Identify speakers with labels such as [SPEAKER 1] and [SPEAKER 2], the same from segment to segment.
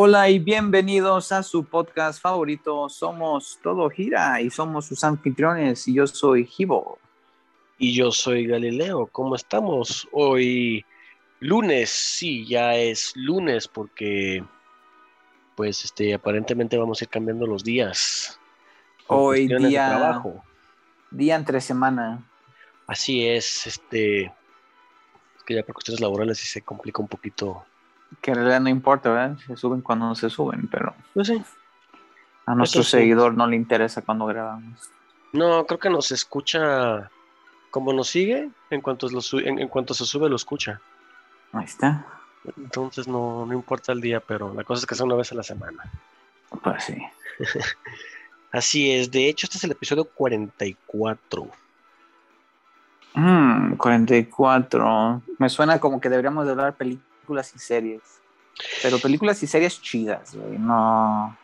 [SPEAKER 1] Hola y bienvenidos a su podcast favorito. Somos Todo Gira y somos sus anfitriones y yo soy Gibo.
[SPEAKER 2] Y yo soy Galileo. ¿Cómo estamos? Hoy lunes, sí, ya es lunes porque pues este aparentemente vamos a ir cambiando los días.
[SPEAKER 1] Hoy
[SPEAKER 2] cuestiones de
[SPEAKER 1] día,
[SPEAKER 2] trabajo.
[SPEAKER 1] día entre semana.
[SPEAKER 2] Así es, este es que ya por cuestiones laborales sí se complica un poquito.
[SPEAKER 1] Que en realidad no importa, ¿verdad? Se suben cuando no se suben, pero
[SPEAKER 2] Pues sí.
[SPEAKER 1] a nuestro seguidor no le interesa cuando grabamos.
[SPEAKER 2] No, creo que nos escucha como nos sigue, en cuanto, lo su- en, en cuanto se sube lo escucha.
[SPEAKER 1] Ahí está.
[SPEAKER 2] Entonces no, no importa el día, pero la cosa es que sea una vez a la semana.
[SPEAKER 1] Pues sí.
[SPEAKER 2] Así es, de hecho este es el episodio 44.
[SPEAKER 1] Mm, 44. Me suena como que deberíamos de hablar películas y series. Pero películas y series chidas, güey. No,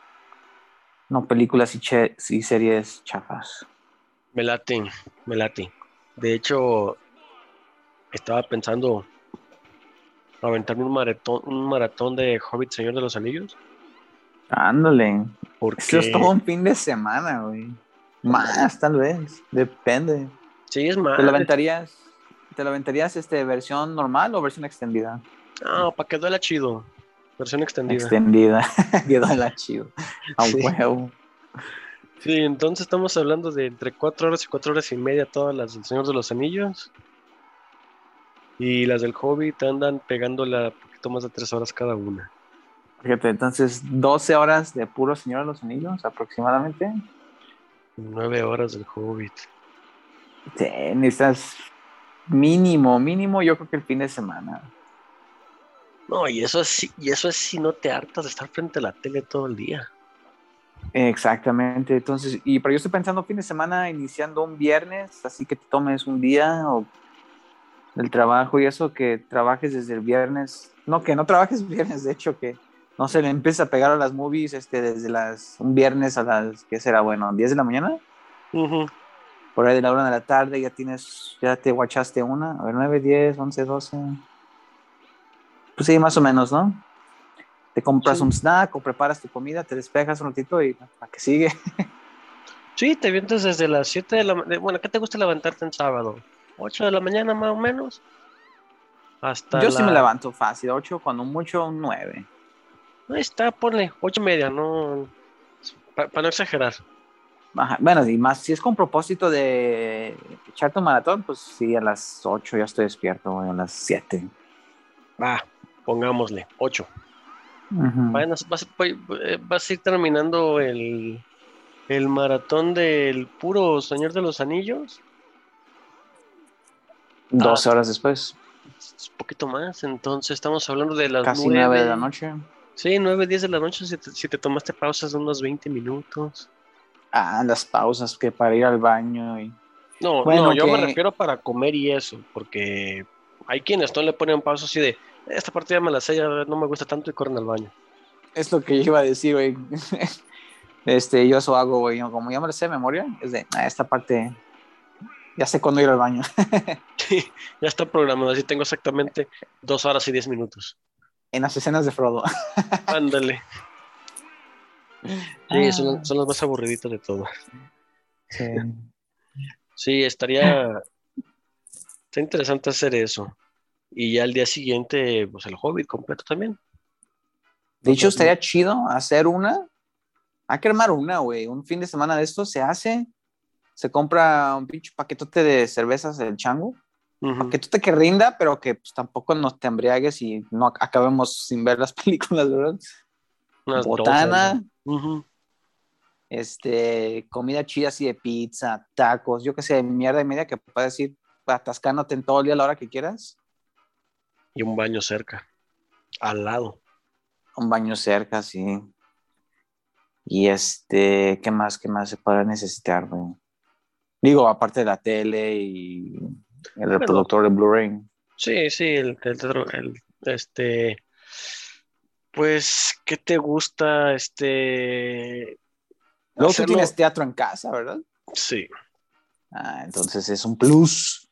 [SPEAKER 1] no películas y, che- y series chafas.
[SPEAKER 2] Me late, me late. De hecho, estaba pensando aventarme un maratón, un maratón de Hobbit Señor de los Anillos.
[SPEAKER 1] Ándale.
[SPEAKER 2] Porque
[SPEAKER 1] Eso es todo un fin de semana, güey. Más, tal vez. Depende.
[SPEAKER 2] sí es más.
[SPEAKER 1] ¿Te lo aventarías? ¿Te lo aventarías este, versión normal o versión extendida?
[SPEAKER 2] No, para que duela chido. Versión extendida.
[SPEAKER 1] Extendida. Quedó la chido. A
[SPEAKER 2] Sí.
[SPEAKER 1] huevo.
[SPEAKER 2] Sí, entonces estamos hablando de entre cuatro horas y cuatro horas y media todas las del Señor de los Anillos. Y las del Hobbit andan pegándola un poquito más de tres horas cada una.
[SPEAKER 1] Fíjate, entonces 12 horas de puro Señor de los Anillos aproximadamente.
[SPEAKER 2] Nueve horas del Hobbit.
[SPEAKER 1] Sí, necesitas mínimo, mínimo, yo creo que el fin de semana.
[SPEAKER 2] No, y eso es, si- y eso es si no te hartas de estar frente a la tele todo el día.
[SPEAKER 1] Exactamente, entonces, y pero yo estoy pensando fin de semana iniciando un viernes, así que te tomes un día o del trabajo y eso, que trabajes desde el viernes, no, que no trabajes viernes, de hecho, que no se le empieza a pegar a las movies este, desde las, un viernes a las, ¿qué será? Bueno, 10 de la mañana, por ahí de la hora de la tarde ya tienes, ya te guachaste una, a ver, 9, 10, 11, 12, pues sí, más o menos, ¿no? Te compras
[SPEAKER 2] Sí.
[SPEAKER 1] un snack o preparas tu comida, te despejas un ratito y ¿a qué sigue?
[SPEAKER 2] Sí, te vienes desde las 7 de la mañana. Bueno, ¿qué te gusta levantarte en sábado? ¿8 de la mañana más o menos? Hasta
[SPEAKER 1] Yo sí me levanto fácil, 8, cuando mucho un 9.
[SPEAKER 2] Ahí está, ponle, ocho y media, no. Para no exagerar.
[SPEAKER 1] Ajá, Bueno, y más si es con propósito de echarte un maratón, pues sí, a las 8 ya estoy despierto, a las 7.
[SPEAKER 2] Va, pongámosle, 8.
[SPEAKER 1] Ujú.
[SPEAKER 2] Vas, vas- eh, vas a ir terminando el, el maratón del puro Señor de los Anillos.
[SPEAKER 1] 12
[SPEAKER 2] Ah.
[SPEAKER 1] horas después,
[SPEAKER 2] Es un poquito más, entonces estamos hablando de las
[SPEAKER 1] casi
[SPEAKER 2] 9
[SPEAKER 1] 9 de la noche.
[SPEAKER 2] Sí, 9, 10 de la noche si te, si te tomaste pausas de unos 20 minutos.
[SPEAKER 1] Ah, las pausas que para ir al baño y...
[SPEAKER 2] No,
[SPEAKER 1] Bueno,
[SPEAKER 2] no, yo me refiero para comer y eso, porque hay quienes no le ponen pausas así de, esta partida me la sé, ya no me gusta tanto y corren al baño.
[SPEAKER 1] Es lo que yo iba a decir, güey. Este, yo eso hago, güey. Como ya me lo sé de memoria, es de, "Ah, esta parte, ya sé cuándo ir al baño.
[SPEAKER 2] Sí, ya está programado, así tengo exactamente dos horas y diez minutos.
[SPEAKER 1] en las escenas de Frodo.
[SPEAKER 2] Ándale. Sí, son, son las más aburriditas de todo.
[SPEAKER 1] Sí.
[SPEAKER 2] Sí, estaría. Está interesante hacer eso. Y ya al día siguiente, pues el Hobbit completo también.
[SPEAKER 1] De hecho, estaría chido hacer una. Hay que armar una, güey. Un fin de semana de esto se hace. Se compra un pinche paquetote de cervezas del chango.
[SPEAKER 2] Ujú.
[SPEAKER 1] Paquetote que rinda, pero que pues, tampoco nos te embriagues y no ac- acabemos sin ver las películas, ¿verdad?
[SPEAKER 2] Unas
[SPEAKER 1] Botana, este, comida chida así de pizza, tacos, yo qué sé, mierda y media que puedes ir atascándote en todo el día a la hora que quieras.
[SPEAKER 2] Y un baño cerca. Al lado.
[SPEAKER 1] Un baño cerca, sí. Y este, ¿qué más, qué más se podrá necesitar, güey? Digo, aparte de la tele y el reproductor de Blu-ray.
[SPEAKER 2] Sí, sí, el, el teatro, el- este, pues, ¿qué te gusta? Este,
[SPEAKER 1] Luego tú tienes teatro en casa, ¿verdad?
[SPEAKER 2] sí.
[SPEAKER 1] Ah, entonces es un plus.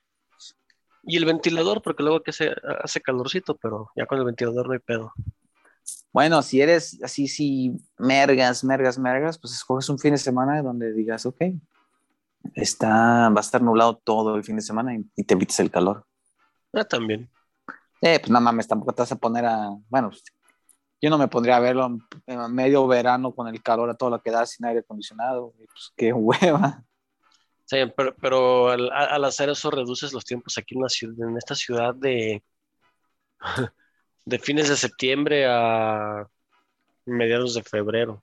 [SPEAKER 2] Y el ventilador, porque luego que se hace calorcito, pero ya con el ventilador no hay pedo.
[SPEAKER 1] Bueno, si eres así, si mergas, mergas, mergas, pues escoges un fin de semana donde digas, ok, está, va a estar nublado todo el fin de semana y, y te evites el calor.
[SPEAKER 2] Ah, también.
[SPEAKER 1] Eh, pues no mames, tampoco te vas a poner a, bueno, pues, yo no me pondría a verlo en- en medio verano con el calor a todo lo que da sin aire acondicionado, pues qué hueva.
[SPEAKER 2] Pero, pero al, al hacer eso reduces los tiempos aquí en la ciudad, en esta ciudad de, de fines de septiembre a mediados de febrero.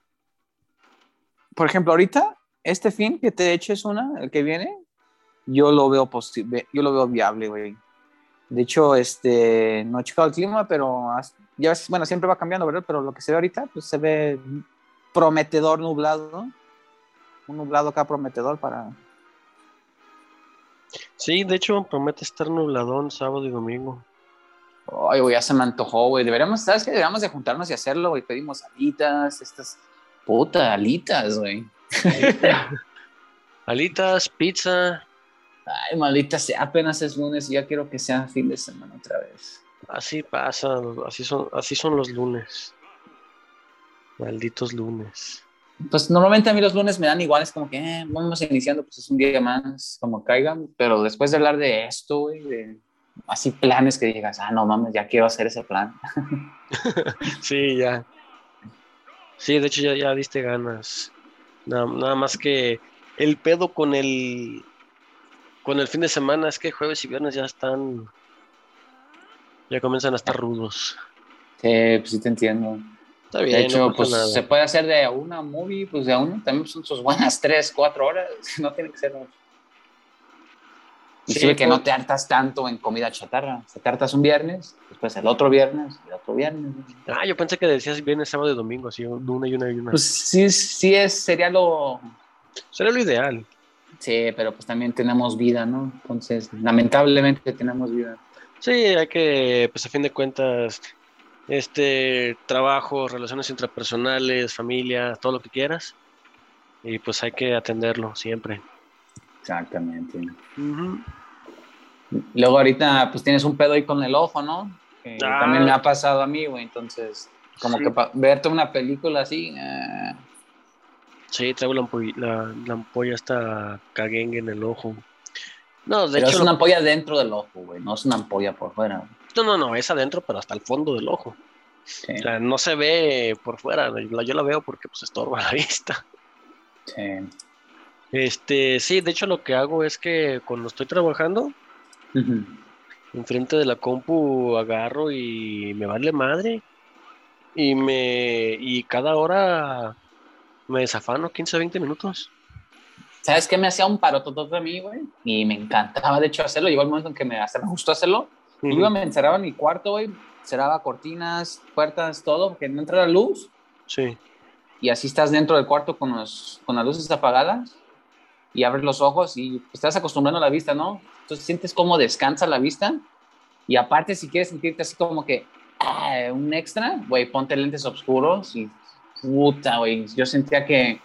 [SPEAKER 1] Por ejemplo, ahorita, este fin que te eches una, el que viene, yo lo veo posible, yo lo veo viable, güey. De hecho, este, no he checado el clima, pero ya ves, bueno, siempre va cambiando, ¿verdad? Pero lo que se ve ahorita, pues se ve prometedor nublado, un nublado acá prometedor para...
[SPEAKER 2] Sí, de hecho promete estar nubladón sábado y domingo.
[SPEAKER 1] Ay, güey, ya se me antojó, güey. Deberíamos, ¿sabes qué? Deberíamos de juntarnos y hacerlo, güey. Pedimos alitas, estas puta alitas, güey.
[SPEAKER 2] Alitas, pizza,
[SPEAKER 1] Ay, maldita sea, apenas es lunes y ya quiero que sea fin de semana otra vez.
[SPEAKER 2] así pasa, así son, así son los lunes. Malditos lunes.
[SPEAKER 1] Pues normalmente a mí los lunes me dan igual, es como que eh, vamos iniciando, pues es un día más, como caigan, pero después de hablar de esto, güey, de así planes que digas, ah, no mames, ya quiero hacer ese plan.
[SPEAKER 2] Sí, ya. Sí, de hecho ya, ya diste ganas. Nada, nada más que el pedo con el con el fin de semana es que jueves y viernes ya están ya comienzan a estar rudos.
[SPEAKER 1] Sí, pues sí te entiendo.
[SPEAKER 2] Está bien,
[SPEAKER 1] De hecho,
[SPEAKER 2] no
[SPEAKER 1] pues
[SPEAKER 2] nada.
[SPEAKER 1] se puede hacer de una movie, pues de uno, también son sus buenas tres, cuatro horas, no tiene que ser mucho. Y
[SPEAKER 2] Sí,
[SPEAKER 1] que
[SPEAKER 2] pues-
[SPEAKER 1] no te hartas tanto en comida chatarra. Se te hartas un viernes, después el otro viernes, el otro viernes.
[SPEAKER 2] Ah, yo pensé que decías viernes, sábado y domingo, así una y una y una.
[SPEAKER 1] Pues sí, sí es, sería lo,
[SPEAKER 2] Sería lo ideal.
[SPEAKER 1] Sí, pero pues también tenemos vida, ¿no? Entonces, lamentablemente tenemos vida.
[SPEAKER 2] Sí, hay que, pues a fin de cuentas, este trabajo, relaciones intrapersonales, familia, todo lo que quieras. Y pues hay que atenderlo siempre.
[SPEAKER 1] Exactamente. Luego ahorita pues tienes un pedo ahí con el ojo, ¿no? Que
[SPEAKER 2] Ah.
[SPEAKER 1] también me ha pasado a mí, güey. Entonces, como
[SPEAKER 2] Sí.
[SPEAKER 1] que verte una película así, eh,
[SPEAKER 2] Sí, traigo la, ampolla, la, la ampolla hasta caguengue en el ojo. No, de
[SPEAKER 1] pero
[SPEAKER 2] hecho,
[SPEAKER 1] es una ampolla dentro del ojo, güey. No es una ampolla por fuera. güey.
[SPEAKER 2] No, no, no, es adentro, pero hasta el fondo del ojo.
[SPEAKER 1] Sí,
[SPEAKER 2] O sea, no se ve por fuera, yo la veo porque pues estorba la vista.
[SPEAKER 1] sí.
[SPEAKER 2] Este, sí, de hecho lo que hago es que cuando estoy trabajando,
[SPEAKER 1] Ujú.
[SPEAKER 2] enfrente de la compu agarro y me vale madre. Y me y cada hora me desafano 15 20 minutos.
[SPEAKER 1] ¿Sabes qué me hacía un parototote a mí, güey? Y me encantaba, de hecho, hacerlo. Llegó el momento en que me, me gustó hacerlo. Iba, me encerraba en mi cuarto, güey. Cerraba cortinas, puertas, todo, porque no entrara luz.
[SPEAKER 2] Sí.
[SPEAKER 1] y así estás dentro del cuarto con, los, con las luces apagadas y abres los ojos y estás acostumbrando a la vista, ¿no? Entonces sientes cómo descansa la vista y aparte si quieres sentirte así como que ah, un extra, güey, ponte lentes oscuros y puta, güey, yo sentía que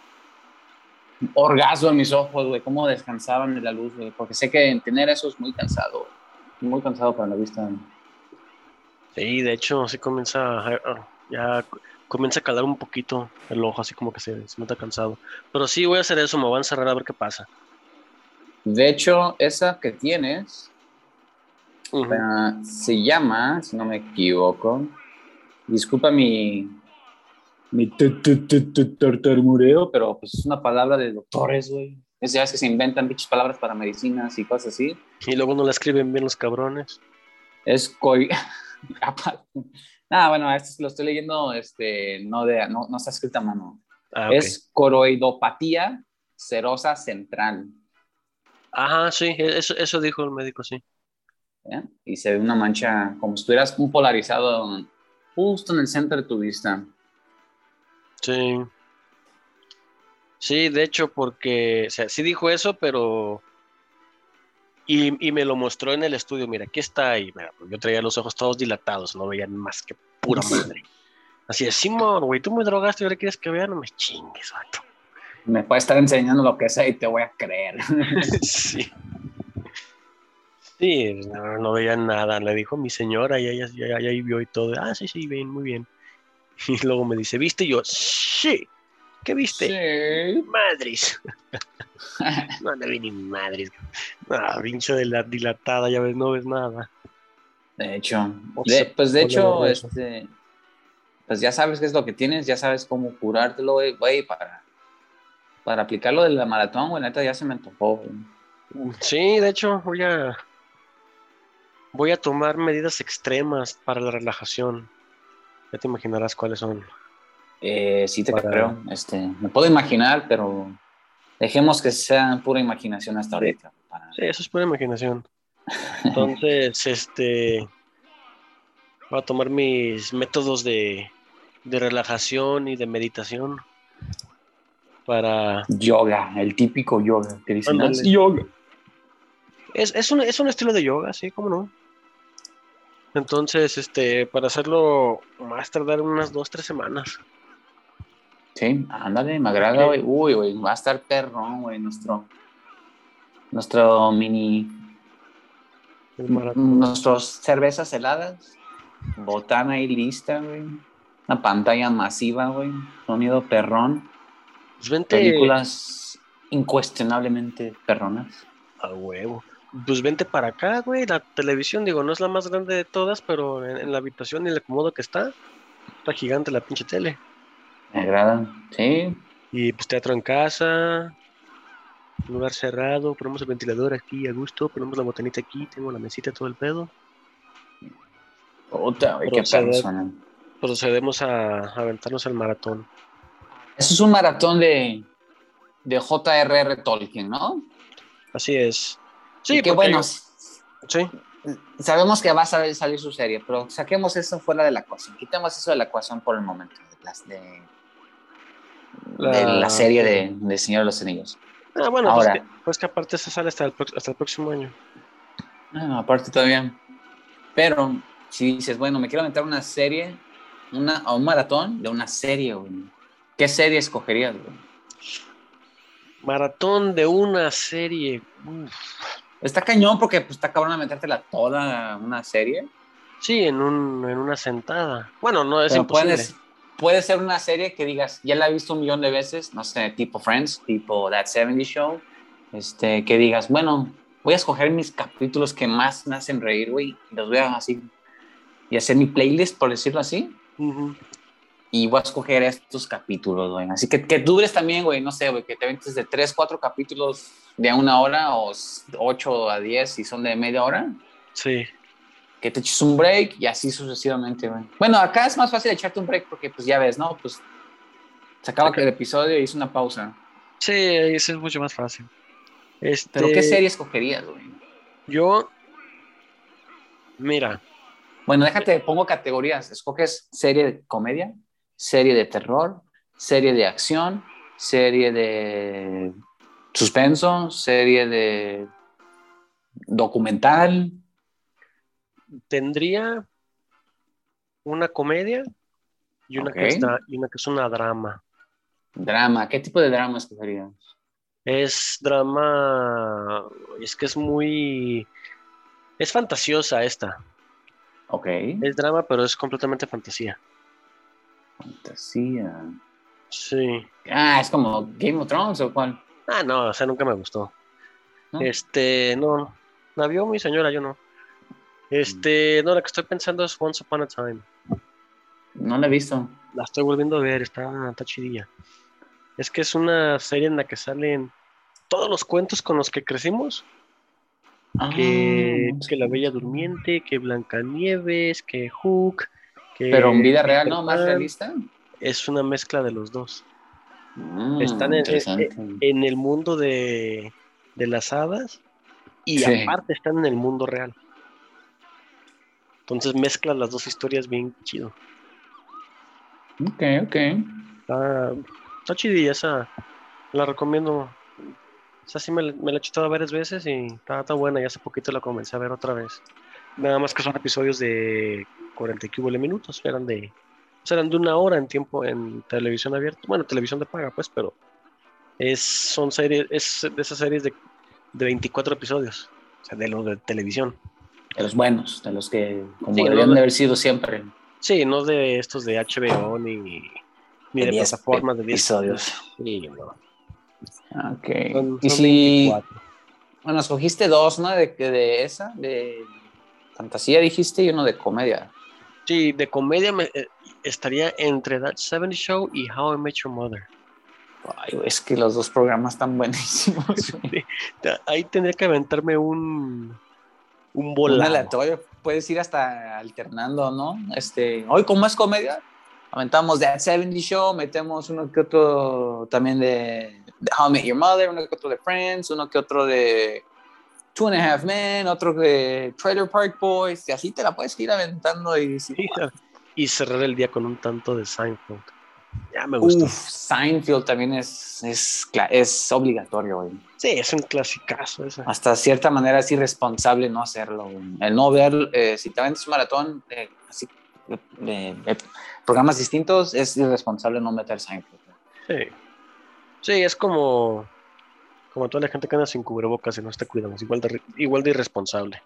[SPEAKER 1] orgasmo en mis ojos, güey, cómo descansaban de la luz, güey, porque sé que tener eso es muy cansado, muy cansado para la vista.
[SPEAKER 2] Sí, de hecho, sí comienza a, ya comienza a calar un poquito el ojo, así como que se, se nota cansado. Pero sí voy a hacer eso, me voy a encerrar a ver qué pasa.
[SPEAKER 1] De hecho, esa que tienes. Ah, se llama, si no me equivoco, disculpa mi, mi tu- tu- tu- tu- tartamudeo, pero pues es una palabra de doctores, güey. Es ya que se inventan dichas palabras para medicinas y cosas así.
[SPEAKER 2] Y luego no la escriben bien los cabrones.
[SPEAKER 1] Es coi... Nada, bueno, esto lo estoy leyendo, este, no, de, no, no está escrita a mano.
[SPEAKER 2] Ah.
[SPEAKER 1] Es coroidopatía serosa central.
[SPEAKER 2] Ajá, sí, e, eso, eso dijo el médico, sí.
[SPEAKER 1] Y se ve una mancha como si estuvieras un polarizado justo en el centro de tu vista.
[SPEAKER 2] Sí. Sí, de hecho, porque, o sea, sí dijo eso, pero... Y, y me lo mostró en el estudio, mira, aquí está, y mira, pues yo traía los ojos todos dilatados, no veían más que pura madre. Así es, Simón, güey, tú me drogaste y ahora quieres que vea, no me chingues, vato.
[SPEAKER 1] Me puede estar enseñando lo que sea y te voy a creer.
[SPEAKER 2] Sí. Sí, no, no veía nada, le dijo mi señora y ella, ella, ella ahí vio y todo. Ah, sí, sí, bien, muy bien. Y luego me dice, ¿viste? Y yo, sí. ¿Qué viste?
[SPEAKER 1] Sí.
[SPEAKER 2] Madres. no, no vi ni madres. Ah, pinche de la dilatada, ya ves, no ves nada.
[SPEAKER 1] De hecho, de- pues de hecho, este, pues ya sabes qué es lo que tienes, ya sabes cómo curártelo, güey, para, para aplicar lo de la maratón, güey, neta ya se me antojó.
[SPEAKER 2] Sí, de hecho, voy a. Voy a tomar medidas extremas para la relajación. Ya te imaginarás cuáles son.
[SPEAKER 1] Eh, sí te
[SPEAKER 2] Para-
[SPEAKER 1] creo, este, me puedo imaginar, pero dejemos que sea pura imaginación hasta ahorita. para-
[SPEAKER 2] Sí, eso es pura imaginación. Entonces, este. Voy a tomar mis métodos de, de relajación y de meditación para.
[SPEAKER 1] Yoga, el típico yoga que dicen,
[SPEAKER 2] Ándale.
[SPEAKER 1] "Ah, sí, yoga.
[SPEAKER 2] Es, es, un, es un estilo de yoga, sí, cómo no. Entonces, este, para hacerlo, más tardar unas dos, tres semanas.
[SPEAKER 1] Sí, ándale, me agrada, güey. Uy, güey, va a estar perrón, güey, nuestro, nuestro mini, nuestros cervezas heladas, botana ahí lista, güey. Una pantalla masiva, güey. Sonido perrón.
[SPEAKER 2] Pues vente
[SPEAKER 1] Películas incuestionablemente perronas.
[SPEAKER 2] a huevo. Pues vente para acá, güey. La televisión, digo, no es la más grande de todas, pero en, en la habitación y el acomodo que está, está gigante la pinche tele.
[SPEAKER 1] Me agrada. Sí,
[SPEAKER 2] Y pues teatro en casa, lugar cerrado, ponemos el ventilador aquí a gusto, ponemos la botanita aquí, tengo la mesita, todo el pedo.
[SPEAKER 1] puta, güey, qué suena.
[SPEAKER 2] Procedemos a, a aventarnos el maratón.
[SPEAKER 1] Eso es un maratón de, de J.R.R. Tolkien, ¿no?
[SPEAKER 2] Así es. Sí,
[SPEAKER 1] qué bueno.
[SPEAKER 2] Sí,
[SPEAKER 1] Sabemos que va a salir, salir su serie, pero saquemos eso fuera de la ecuación. Quitemos eso de la ecuación por el momento. De, las- de- de
[SPEAKER 2] La-
[SPEAKER 1] serie de, de Señor de los Anillos.
[SPEAKER 2] Ah, bueno,
[SPEAKER 1] Ahora.
[SPEAKER 2] pues, que, pues que aparte se sale hasta el, hasta el próximo año.
[SPEAKER 1] Ah, aparte todavía. Pero si dices, bueno, me quiero aventar una serie, una, o un maratón de una serie, güey. ¿Qué serie escogerías, güey?
[SPEAKER 2] Maratón de una serie. Uf.
[SPEAKER 1] Está cañón porque pues, está cabrón metértela toda una serie.
[SPEAKER 2] Sí, en, un, en una sentada. Bueno, no es
[SPEAKER 1] Pero
[SPEAKER 2] imposible.
[SPEAKER 1] puedes, puede ser una serie que digas, ya la he visto un millón de veces, no sé, tipo Friends, tipo That 70 Show, este, que digas, bueno, voy a escoger mis capítulos que más me hacen reír, güey, y los voy a así, y hacer mi playlist, por decirlo así,
[SPEAKER 2] Ujú.
[SPEAKER 1] y voy a escoger estos capítulos, güey. Así que que dures también, güey, no sé, güey, que te ventes de 3, 4 capítulos de una hora o 8 a 10 si son de media hora
[SPEAKER 2] Sí.
[SPEAKER 1] Que te eches un break y así sucesivamente, güey. Bueno, acá es más fácil echarte un break porque, pues ya ves, ¿no? Pues se acaba el episodio y hice una pausa.
[SPEAKER 2] Sí, eso es mucho más fácil. Este,
[SPEAKER 1] Pero, ¿qué serie escogerías, güey?
[SPEAKER 2] Yo. Mira,
[SPEAKER 1] Bueno, déjate, pongo categorías. Escoges serie de comedia, serie de terror, serie de acción, serie de suspenso, serie de documental.
[SPEAKER 2] Tendría una comedia y una, que es y una que es una drama.
[SPEAKER 1] Drama, ¿qué tipo de drama escogerías?
[SPEAKER 2] Es drama. Es que es muy. Es fantasiosa esta.
[SPEAKER 1] Ok.
[SPEAKER 2] Es drama, pero es completamente fantasía.
[SPEAKER 1] Fantasía.
[SPEAKER 2] Sí.
[SPEAKER 1] Ah, es como Game of Thrones o cuál.
[SPEAKER 2] Ah, no, o sea, nunca me gustó.
[SPEAKER 1] ¿No?
[SPEAKER 2] Este, no. La vio mi señora, yo no. Este, no, la que estoy pensando es Once Upon a Time.
[SPEAKER 1] No la he visto.
[SPEAKER 2] La estoy volviendo a ver, está, está chidilla. Es que es una serie en la que salen todos los cuentos con los que crecimos. Que,
[SPEAKER 1] Ah,
[SPEAKER 2] que La Bella Durmiente, que Blancanieves, que Hook. Que
[SPEAKER 1] Pero en vida real, ¿no? Más realista.
[SPEAKER 2] Es una mezcla de los dos.
[SPEAKER 1] Mm,
[SPEAKER 2] Están en- el mundo de, de las hadas y
[SPEAKER 1] Sí.
[SPEAKER 2] aparte están en el mundo real. Entonces mezclan las dos historias bien chido.
[SPEAKER 1] Ok, ok.
[SPEAKER 2] Está, está chidilla esa. La recomiendo. Esa sí me, la- me la he chutado varias veces y está, está buena. Y hace poquito la comencé a ver otra vez. Nada más que son episodios de 40 y minutos. Eran de, eran de una hora en tiempo en televisión abierta. Bueno, televisión de paga, pues, pero es, son series, es de esas series de, de 24 episodios. O sea, de los de televisión.
[SPEAKER 1] De los buenos, de los que como
[SPEAKER 2] Sí,
[SPEAKER 1] deberían
[SPEAKER 2] no,
[SPEAKER 1] de haber sido siempre.
[SPEAKER 2] Sí, no de estos de HBO ni, ni de,
[SPEAKER 1] De 10
[SPEAKER 2] plataformas de 10
[SPEAKER 1] episodios.
[SPEAKER 2] Sí, no.
[SPEAKER 1] Ok.
[SPEAKER 2] Son-
[SPEAKER 1] y
[SPEAKER 2] son
[SPEAKER 1] si,
[SPEAKER 2] 24.
[SPEAKER 1] bueno, escogiste dos, ¿no? De, de esa, de fantasía dijiste y uno de comedia.
[SPEAKER 2] Sí, de comedia me, eh, estaría entre That 70 Show y How I Met Your Mother.
[SPEAKER 1] Ay, es que los dos programas están buenísimos.
[SPEAKER 2] Ahí tendría que aventarme un, un
[SPEAKER 1] Un
[SPEAKER 2] volado.
[SPEAKER 1] aleatorio, puedes ir hasta alternando, ¿no? Este, hoy como es comedia, aventamos That 70 Show, metemos uno que otro también de, de How I Met Your Mother, uno que otro de Friends, uno que otro de Two and a Half Men, otro de Trailer Park Boys, y así te la puedes ir aventando y
[SPEAKER 2] Sí, Y cerrar el día con un tanto de Seinfeld. Ya me gustó.
[SPEAKER 1] Uf, Seinfeld también es, es, es obligatorio, güey.
[SPEAKER 2] Sí, es un clasicazo.
[SPEAKER 1] Hasta cierta manera es irresponsable no hacerlo. güey. El no ver, eh, si te vendes un maratón, eh, así, eh, eh, programas distintos, es irresponsable no meter Seinfeld.
[SPEAKER 2] Sí. Sí, es como, como toda la gente que anda sin cubrebocas y no está cuidando. Igual de, igual de irresponsable.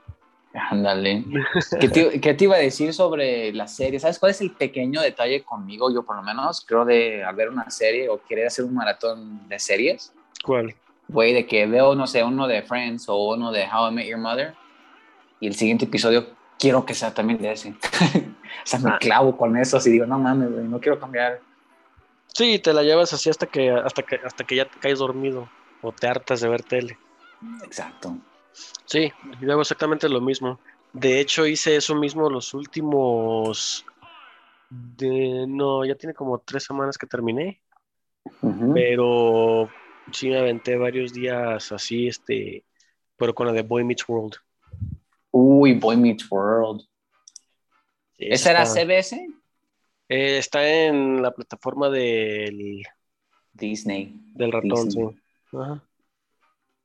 [SPEAKER 1] Ándale. ¿Qué te, qué te iba a decir sobre la serie? ¿Sabes cuál es el pequeño detalle conmigo? Yo por lo menos creo de al ver una serie o querer hacer un maratón de series,
[SPEAKER 2] ¿Cuál?
[SPEAKER 1] güey, de que veo, no sé, uno de Friends o uno de How I Met Your Mother y el siguiente episodio quiero que sea también de ese. o sea, me
[SPEAKER 2] Ah.
[SPEAKER 1] clavo con eso, así digo, no mames, güey, no quiero cambiar.
[SPEAKER 2] Sí, te la llevas así hasta que, hasta que, hasta que ya te caes dormido o te hartas de ver tele.
[SPEAKER 1] Exacto.
[SPEAKER 2] Sí, yo hago exactamente lo mismo. De hecho, hice eso mismo los últimos. De, no, ya tiene como tres semanas que terminé, pero sí me aventé varios días así, este, pero con la de Boy Meets World.
[SPEAKER 1] Uy, Boy Meets World.
[SPEAKER 2] Sí,
[SPEAKER 1] ¿Esa era CBS?
[SPEAKER 2] eh, está en la plataforma del,
[SPEAKER 1] Disney.
[SPEAKER 2] del ratón, sí. Ajá.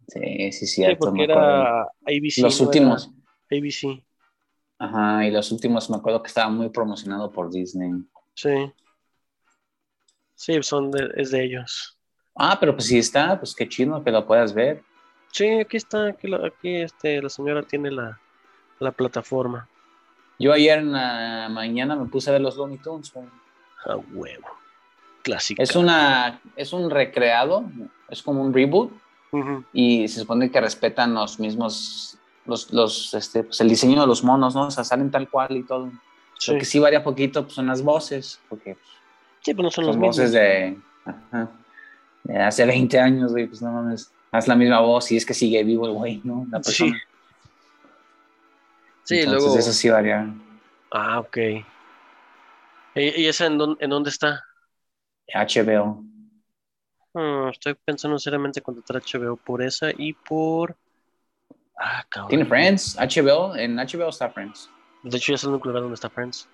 [SPEAKER 1] Sí, sí,
[SPEAKER 2] Sí,
[SPEAKER 1] cierto.
[SPEAKER 2] porque
[SPEAKER 1] me acuerdo.
[SPEAKER 2] era ABC.
[SPEAKER 1] Los
[SPEAKER 2] no era
[SPEAKER 1] últimos.
[SPEAKER 2] ABC,
[SPEAKER 1] Ajá, y los últimos me acuerdo que estaba muy promocionado por Disney.
[SPEAKER 2] sí. Sí, son de, es de ellos.
[SPEAKER 1] Ah, pero pues si está, pues qué chido que lo puedas ver.
[SPEAKER 2] Sí, aquí está, aquí, aquí este, la señora tiene la, la plataforma.
[SPEAKER 1] Yo ayer en la mañana me puse a ver los Looney Tunes.
[SPEAKER 2] A huevo. Clásica.
[SPEAKER 1] Es una, es un recreado, es como un reboot
[SPEAKER 2] Ujú.
[SPEAKER 1] y se supone que respetan los mismos, los, los, este, pues el diseño de los monos, ¿no? O sea, salen tal cual y todo.
[SPEAKER 2] Sí.
[SPEAKER 1] Lo que sí varía poquito pues, son las voces, porque pues,
[SPEAKER 2] Sí, pero no son
[SPEAKER 1] son
[SPEAKER 2] los mismos.
[SPEAKER 1] voces de, ajá, de hace 20 años, güey, pues no mames. Haz la misma voz y es que sigue vivo el güey, ¿no? La
[SPEAKER 2] Sí.
[SPEAKER 1] persona.
[SPEAKER 2] Sí,
[SPEAKER 1] Entonces,
[SPEAKER 2] luego.
[SPEAKER 1] eso sí varía.
[SPEAKER 2] Ah, ok. ¿Y, y esa en, dónde- en dónde está?
[SPEAKER 1] HBO.
[SPEAKER 2] Hmm, estoy pensando seriamente contratar HBO por esa y por. Ah, cabrón.
[SPEAKER 1] ¿Tiene Friends? HBO, en HBO está Friends.
[SPEAKER 2] De hecho, ya es el único lugar donde está Friends.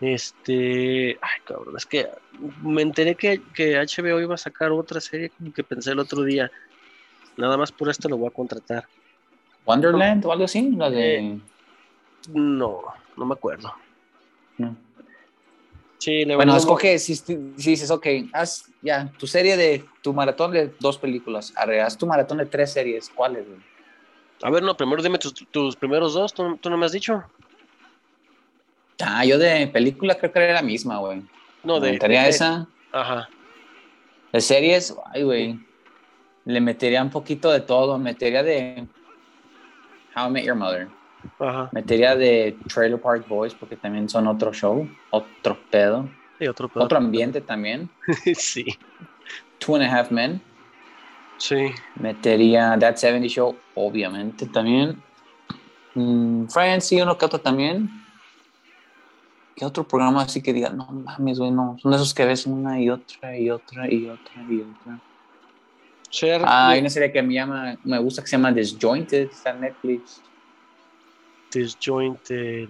[SPEAKER 2] Este. Ay, cabrón. Es que me enteré que, que HBO iba a sacar otra serie como que pensé el otro día. Nada más por esto lo voy a contratar.
[SPEAKER 1] Wonderland o algo así, la de...
[SPEAKER 2] Eh, No, no me acuerdo.
[SPEAKER 1] no.
[SPEAKER 2] Sí, le
[SPEAKER 1] Bueno, escoge, si, si dices, ok, haz ya tu serie de, tu maratón de dos películas, arre, haz tu maratón de tres series, ¿cuáles?
[SPEAKER 2] A ver, no, primero dime tus, tus primeros dos. ¿Tú, tú no me has dicho?
[SPEAKER 1] Ah, yo de película creo que era la misma, güey.
[SPEAKER 2] No, de.
[SPEAKER 1] metería
[SPEAKER 2] de-
[SPEAKER 1] esa.
[SPEAKER 2] Ajá.
[SPEAKER 1] De series, ay, güey. Le metería un poquito de todo. Metería de How I Met Your Mother.
[SPEAKER 2] Ajá.
[SPEAKER 1] Metería de Trailer Park Boys porque también son otro show, otro pedo,
[SPEAKER 2] Sí, otro pedo.
[SPEAKER 1] otro ambiente también.
[SPEAKER 2] sí.
[SPEAKER 1] Two and a Half Men.
[SPEAKER 2] Sí.
[SPEAKER 1] Metería That 70 Show, obviamente también. Mm, Friends, sí, uno que otro también. ¿Qué otro programa así que diga, no mames, güey, no? Son esos que ves una y otra y otra y otra y otra. Ah, hay una serie que me llama, me gusta que se llama Disjointed, está en Netflix.
[SPEAKER 2] Disjointed.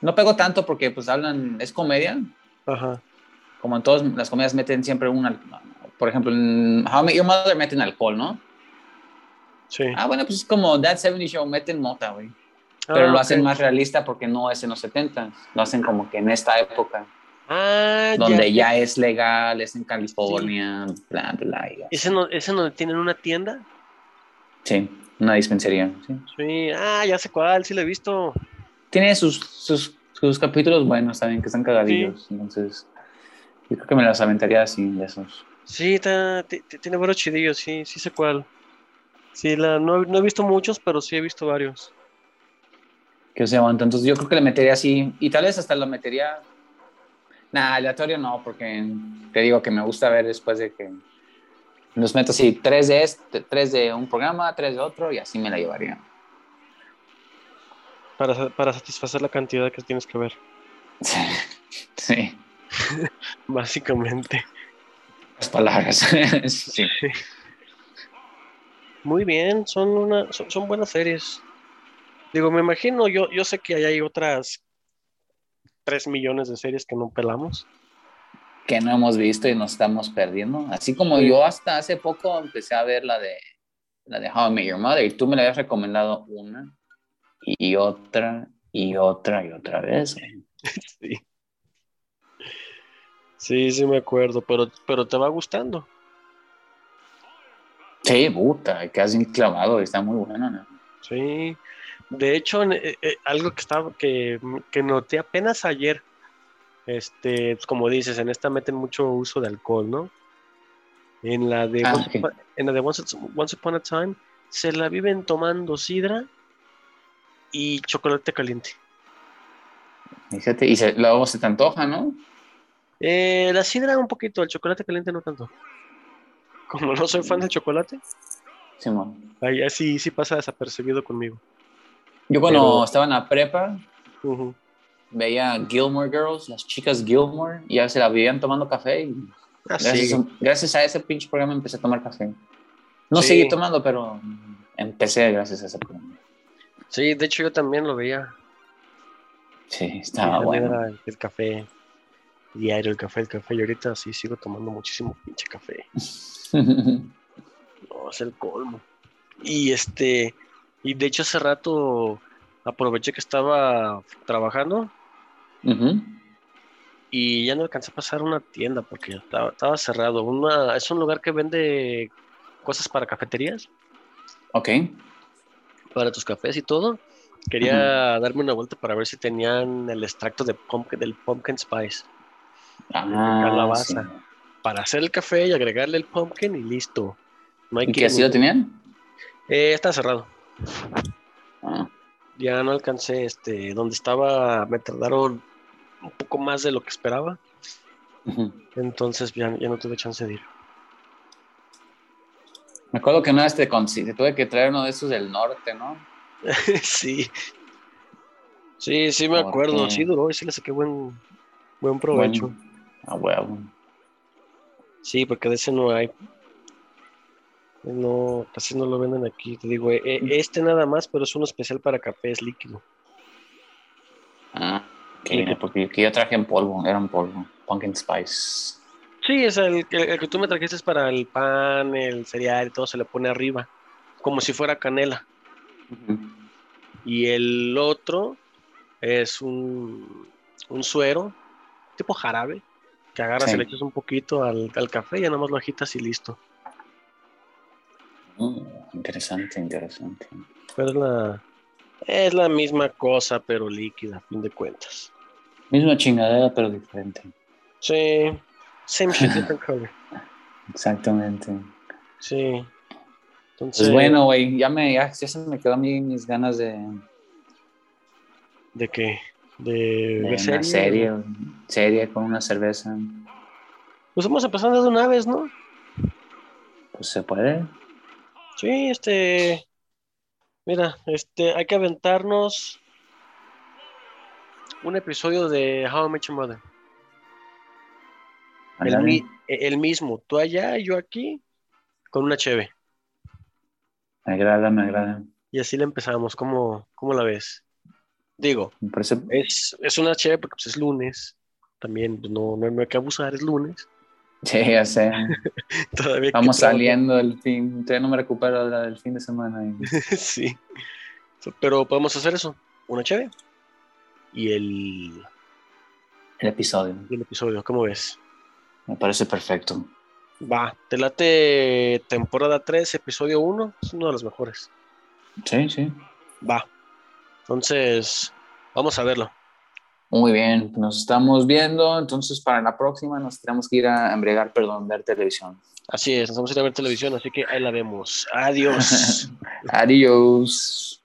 [SPEAKER 1] No pego tanto porque pues hablan, es comedia,
[SPEAKER 2] Ajá.
[SPEAKER 1] como en todas las comedias meten siempre una, por ejemplo, en How I Met Your Mother meten alcohol, ¿no?
[SPEAKER 2] Sí.
[SPEAKER 1] Ah, bueno, pues es como That 70 Show, meten mota, güey. Pero
[SPEAKER 2] Ah,
[SPEAKER 1] lo hacen más realista porque no es en los 70 lo hacen como que en esta época,
[SPEAKER 2] Ah,
[SPEAKER 1] donde ya, es legal, es en California, bla, bla, y así.
[SPEAKER 2] ¿Ese, no, ¿Ese donde tienen una tienda?
[SPEAKER 1] Sí, una dispensaría, sí.
[SPEAKER 2] Sí. Ah, ya sé cuál, sí lo he visto.
[SPEAKER 1] Tiene sus, sus, sus capítulos buenos también, que están cagadillos. Entonces, yo creo que me las aventaría así, de esos.
[SPEAKER 2] Sí, está- ti- ti- tiene varios chidillos, sí, sí sé cuál. Sí, la, no, no he visto muchos, pero sí he visto varios.
[SPEAKER 1] Que se aguanta. Entonces, yo creo que le metería así. Y tal vez hasta lo metería. Nah, aleatorio no, porque te digo que me gusta ver después de que los meto así, tres de este, tres de un programa, tres de otro, y así me la llevaría.
[SPEAKER 2] Para, para satisfacer la cantidad que tienes que ver,
[SPEAKER 1] Sí. sí.
[SPEAKER 2] básicamente.
[SPEAKER 1] Las palabras. sí.
[SPEAKER 2] Muy bien, son una, son, son buenas series. Digo, me imagino, yo, yo sé que ahí hay otras 3 millones de series que no pelamos.
[SPEAKER 1] Que no hemos visto y nos estamos perdiendo. Así como
[SPEAKER 2] Sí.
[SPEAKER 1] yo hasta hace poco empecé a ver la de la de How I Met Your Mother y tú me la habías recomendado una y otra y otra y otra vez.
[SPEAKER 2] Sí. Sí, sí me acuerdo, pero, pero te va gustando.
[SPEAKER 1] Sí, puta, quedas bien clavado, está muy bueno, ¿no?
[SPEAKER 2] Sí. De hecho, eh, eh, algo que estaba que, que noté apenas ayer, este, pues, como dices, en esta meten mucho uso de alcohol, ¿no? En la de
[SPEAKER 1] Ah,
[SPEAKER 2] Once. Upon- en la de Once, Once Upon a Time se la viven tomando sidra y chocolate caliente.
[SPEAKER 1] Fíjate, y se, luego se te antoja, ¿no?
[SPEAKER 2] Eh, la sidra un poquito, el chocolate caliente no tanto. Como no soy fan del chocolate,
[SPEAKER 1] Simón.
[SPEAKER 2] ahí así sí pasa desapercibido conmigo.
[SPEAKER 1] Yo cuando
[SPEAKER 2] Pero-
[SPEAKER 1] estaba en la prepa. Veía Gilmore Girls, las chicas Gilmore, y ya se la vivían tomando café y
[SPEAKER 2] Ah,
[SPEAKER 1] gracias,
[SPEAKER 2] sí.
[SPEAKER 1] a, gracias a ese pinche programa empecé a tomar café. No
[SPEAKER 2] Sí.
[SPEAKER 1] seguí tomando, pero empecé gracias a ese programa.
[SPEAKER 2] Sí, de hecho yo también lo veía.
[SPEAKER 1] Sí, estaba bueno.
[SPEAKER 2] el café diario, el café, el café. Y ahorita sí sigo tomando muchísimo pinche café. No, es el colmo. Y este, y de hecho hace rato aproveché que estaba trabajando y ya no alcancé a pasar a una tienda porque estaba, estaba cerrado. Una, es un lugar que vende cosas para cafeterías,
[SPEAKER 1] Ok.
[SPEAKER 2] para tus cafés y todo. Quería darme una vuelta para ver si tenían el extracto de pumpkin, del pumpkin spice.
[SPEAKER 1] Ah,
[SPEAKER 2] calabaza.
[SPEAKER 1] sí.
[SPEAKER 2] para hacer el café y agregarle el pumpkin y listo. No hay
[SPEAKER 1] ¿Y qué así lo tenían?
[SPEAKER 2] Eh, está cerrado.
[SPEAKER 1] Ah,
[SPEAKER 2] Ya no alcancé este donde estaba, me tardaron un poco más de lo que esperaba, entonces ya, ya no tuve chance de ir.
[SPEAKER 1] Me acuerdo que una vez te, te tuve que traer uno de esos del norte, ¿no?
[SPEAKER 2] sí. Sí, sí me
[SPEAKER 1] ¿Por
[SPEAKER 2] acuerdo, sí duró y sí le saqué buen buen provecho.
[SPEAKER 1] Bueno, a huevo.
[SPEAKER 2] Sí, porque de ese no hay. No, casi no lo venden aquí. Te digo, eh, eh, este nada más, pero es uno especial para café, es líquido.
[SPEAKER 1] Ah, ok,
[SPEAKER 2] Líquido.
[SPEAKER 1] porque que yo traje en polvo, era en polvo. Pumpkin Spice.
[SPEAKER 2] Sí, es el, que- el que tú me trajiste es para el pan, el cereal y todo, se le pone arriba, como si fuera canela. Y el otro es un, un suero, tipo jarabe, que agarras
[SPEAKER 1] Sí.
[SPEAKER 2] y le echas un poquito al, al café y ya nada más lo agitas y listo.
[SPEAKER 1] Interesante, interesante.
[SPEAKER 2] Pero es la, es la misma cosa, pero líquida, a fin de cuentas.
[SPEAKER 1] Misma chingadera, pero diferente.
[SPEAKER 2] Sí, same shit, different color.
[SPEAKER 1] Exactamente.
[SPEAKER 2] Sí. Entonces,
[SPEAKER 1] Pues bueno, güey, ya, me, ya, ya se me quedó a mí mis ganas de,
[SPEAKER 2] ¿de qué? ¿De,
[SPEAKER 1] una
[SPEAKER 2] serie?
[SPEAKER 1] serie con una cerveza.
[SPEAKER 2] Pues vamos empezando de una vez, ¿no?
[SPEAKER 1] Pues se puede.
[SPEAKER 2] Sí, este. Mira, este, hay que aventarnos un episodio de How I Met Your Mother. El, mismo, tú allá y yo aquí, con una cheve.
[SPEAKER 1] Me agrada, me agrada.
[SPEAKER 2] Y así le empezamos. ¿Cómo, cómo la ves? Digo,
[SPEAKER 1] parece.
[SPEAKER 2] es, es una cheve porque pues, es lunes. También pues, no, no, no hay que abusar, es lunes.
[SPEAKER 1] Sí, ya sé.
[SPEAKER 2] Todavía
[SPEAKER 1] Vamos saliendo del fin. Todavía no me recupero del fin de semana. y-
[SPEAKER 2] sí. Pero podemos hacer eso. Una cheve. Y el,
[SPEAKER 1] El episodio.
[SPEAKER 2] el episodio, ¿cómo ves?
[SPEAKER 1] Me parece perfecto.
[SPEAKER 2] Va, te late temporada 3, episodio 1, es uno de los mejores.
[SPEAKER 1] Sí, sí.
[SPEAKER 2] Va. Entonces, vamos a verlo.
[SPEAKER 1] Muy bien, nos estamos viendo. Entonces, para la próxima nos tenemos que ir a embriagar, perdón, ver televisión.
[SPEAKER 2] Así es, nos vamos a ir a ver televisión, así que ahí la vemos. Adiós.
[SPEAKER 1] Adiós.